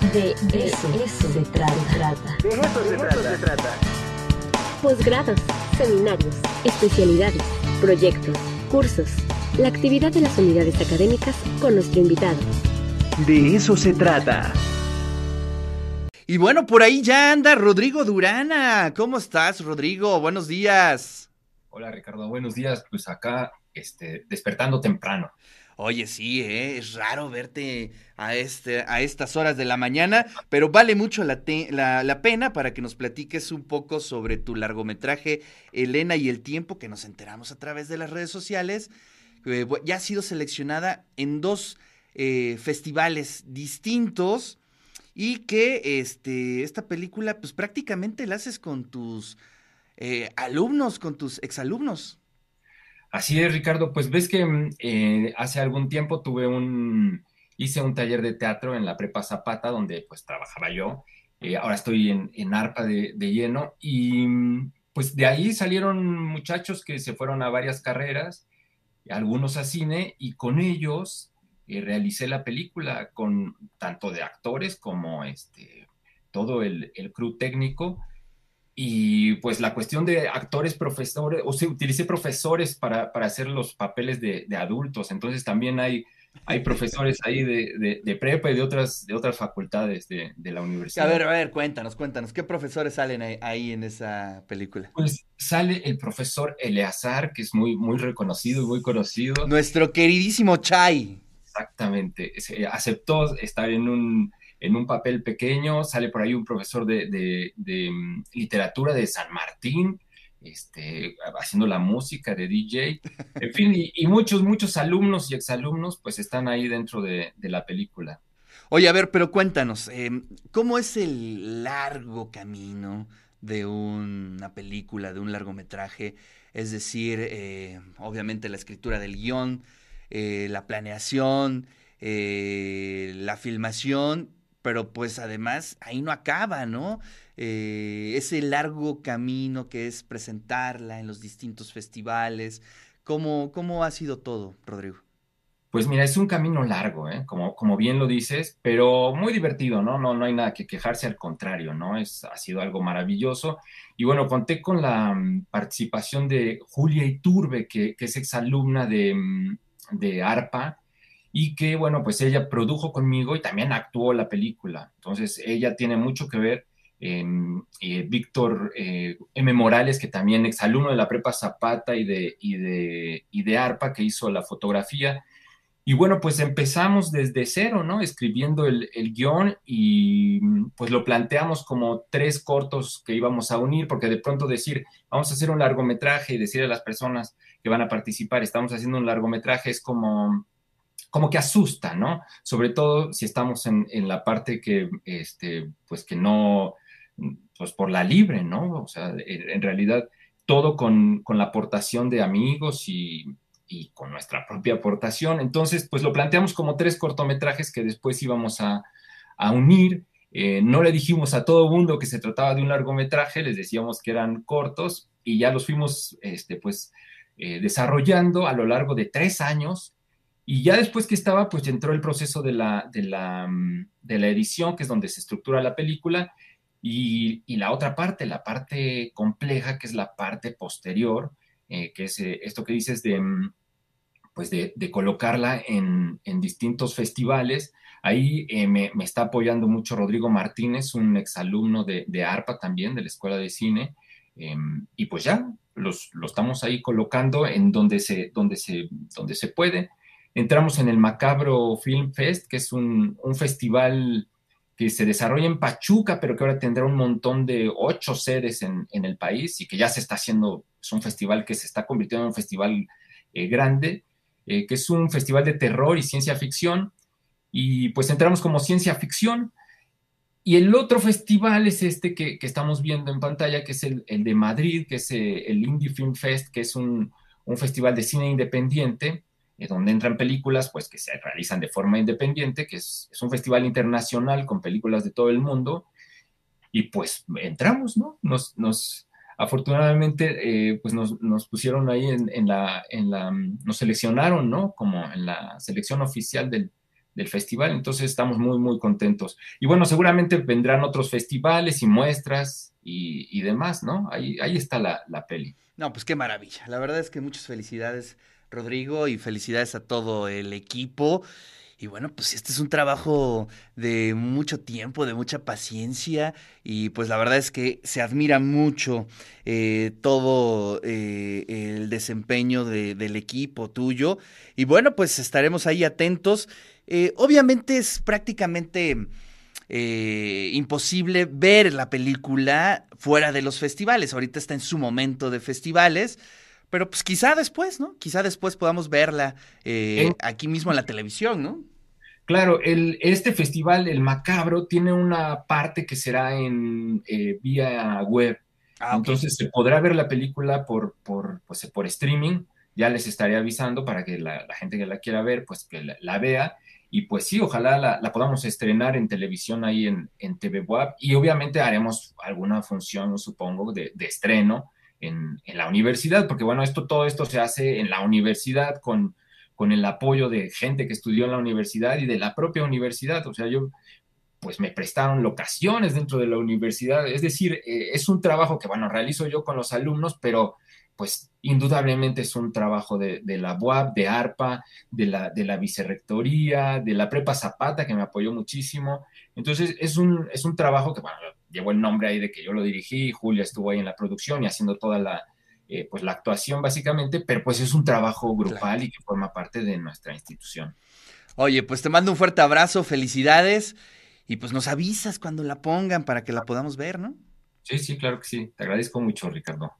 De eso, se trata. De eso se trata. Posgrados, seminarios, especialidades, proyectos, cursos. La actividad de las unidades académicas con nuestro invitado. De eso se trata. Y bueno, por ahí ya anda Rodrigo Durana. ¿Cómo estás, Rodrigo? Buenos días. Hola, Ricardo. Buenos días. Pues acá, este, despertando temprano. Oye, sí, ¿eh? es raro verte a, este, a estas horas de la mañana, pero vale mucho la, la, pena para que nos platiques un poco sobre tu largometraje Elena y el tiempo, que nos enteramos a través de las redes sociales. Ya ha sido seleccionada en dos eh, festivales distintos y que este, esta película pues prácticamente la haces con tus eh, alumnos, con tus exalumnos. Así es, Ricardo. Pues ves que mm, eh, hace algún tiempo tuve un, hice un taller de teatro en la Prepa Zapata, donde pues trabajaba yo. Eh, ahora estoy en, arpa de, lleno y mm, pues de ahí salieron muchachos que se fueron a varias carreras, algunos a cine, y con ellos eh, realicé la película con tanto de actores como este, todo el, el crew técnico. Y pues la cuestión de actores, profesores, o sea, utilicé profesores para, para hacer los papeles de, de, adultos. Entonces también hay, hay profesores ahí de, de, prepa y de otras, de otras facultades de, la universidad. A ver, a ver, cuéntanos, cuéntanos, ¿qué profesores salen ahí, en esa película? Pues sale el profesor Eleazar, que es muy, muy reconocido y muy conocido. Nuestro queridísimo Chai. Exactamente, aceptó estar en un en un papel pequeño, sale por ahí un profesor de, mm, literatura de San Martín, este, haciendo la música de DJ, en fin, y, muchos, muchos alumnos y exalumnos pues están ahí dentro de, la película. Oye, a ver, pero cuéntanos, em, ¿cómo es el largo camino de una película, de un largometraje? Es decir, eh, obviamente la escritura del guion, eh, la planeación, eh, la filmación pero pues además ahí no acaba, ¿no? Eh, ese largo camino que es presentarla en los distintos festivales. ¿Cómo, cómo ha sido todo, Rodrigo? Pues mira, es un camino largo, ¿eh? como, como bien lo dices, pero muy divertido, ¿no? No, no hay nada que quejarse, al contrario, ¿no? Es, ha sido algo maravilloso. Y bueno, conté con la mm, participación de Julia Iturbe, que, que es exalumna de, mm, de ARPA, y que, bueno, pues ella produjo conmigo y también actuó la película. Entonces, ella tiene mucho que ver. en eh, Víctor eh, M. Morales, que también es alumno de la Prepa Zapata y de, y de, y de ARPA, que hizo la fotografía. Y bueno, pues empezamos desde cero, ¿no? Escribiendo el, el, guion y pues lo planteamos como tres cortos que íbamos a unir, porque de pronto decir, vamos a hacer un largometraje y decir a las personas que van a participar, estamos haciendo un largometraje, es como como que asusta, ¿no? Sobre todo si estamos en, la parte que, este, pues que no, pues por la libre, ¿no? O sea, en realidad todo con, la aportación de amigos y, con nuestra propia aportación. Entonces, pues lo planteamos como tres cortometrajes que después íbamos a, unir. Eh, no le dijimos a todo mundo que se trataba de un largometraje, les decíamos que eran cortos y ya los fuimos, este, pues, eh, desarrollando a lo largo de tres años y ya después que estaba, pues entró el proceso de la, de la, mm, de la edición, que es donde se estructura la película, y, y, la otra parte, la parte compleja, que es la parte posterior, eh, que es eh, esto que dices de, mm, pues de, de colocarla en, en, distintos festivales. Ahí eh, me, me, está apoyando mucho Rodrigo Martínez, un exalumno de, de ARPA también, de la Escuela de Cine. Em, y pues ya, los, lo estamos ahí colocando en donde se, donde se, donde se puede entramos en el Macabro Film Fest, que es un, festival que se desarrolla en Pachuca, pero que ahora tendrá un montón de ocho sedes en, el país y que ya se está haciendo, es un festival que se está convirtiendo en un festival eh, grande, eh, que es un festival de terror y ciencia ficción. Y pues entramos como ciencia ficción. Y el otro festival es este que, estamos viendo en pantalla, que es el, de Madrid, que es eh, el Indie Film Fest, que es un, un festival de cine independiente eh, donde entran películas pues, que se realizan de forma independiente, que es, un festival internacional con películas de todo el mundo, y pues entramos, ¿no? Nos, nos afortunadamente, eh, pues nos, nos, pusieron ahí en, la, en la, nos seleccionaron, ¿no? Como en la selección oficial del, del festival, entonces estamos muy, muy contentos. Y bueno, seguramente vendrán otros festivales y muestras y, demás, ¿no? Ahí, ahí está la, la peli. No, pues qué maravilla. La verdad es que muchas felicidades, Rodrigo, y felicidades a todo el equipo. Y bueno, pues este es un trabajo de mucho tiempo, de mucha paciencia y pues la verdad es que se admira mucho eh, todo eh, el desempeño del equipo tuyo. Y bueno, pues estaremos ahí atentos. Eh, obviamente es prácticamente... imposible ver la película fuera de los festivales. Ahorita está en su momento de festivales, pero pues quizá después, ¿no? Quizá después podamos verla aquí mismo en la televisión, ¿no? Claro, el, este festival, el Macabro, tiene una parte que será en eh, vía web. Ah, Entonces se podrá ver la película por, por, pues, por streaming. Ya les estaré avisando para que la, gente que la quiera ver, pues que la, vea. Y pues sí, ojalá la, podamos estrenar en televisión ahí en, en TV Web. Y obviamente haremos alguna función, supongo, de, de estreno en, la universidad, porque bueno, esto, todo esto se hace en la universidad con con el apoyo de gente que estudió en la universidad y de la propia universidad. O sea, yo, pues me prestaron locaciones dentro de la universidad. Es decir, eh, es un trabajo que, bueno, realizo yo con los alumnos, pero pues indudablemente es un trabajo de, la UAP, de ARPA, de la, de la vicerrectoría, de la Prepa Zapata, que me apoyó muchísimo. Entonces, es un, es un trabajo que, bueno, llevó el nombre ahí de que yo lo dirigí, Julia estuvo ahí en la producción y haciendo toda la, eh, pues la actuación básicamente, pero pues es un trabajo grupal y que forma parte de nuestra institución. Oye, pues te mando un fuerte abrazo, felicidades y pues nos avisas cuando la pongan para que la podamos ver, ¿no? Sí, sí, claro que sí. Te agradezco mucho, Ricardo.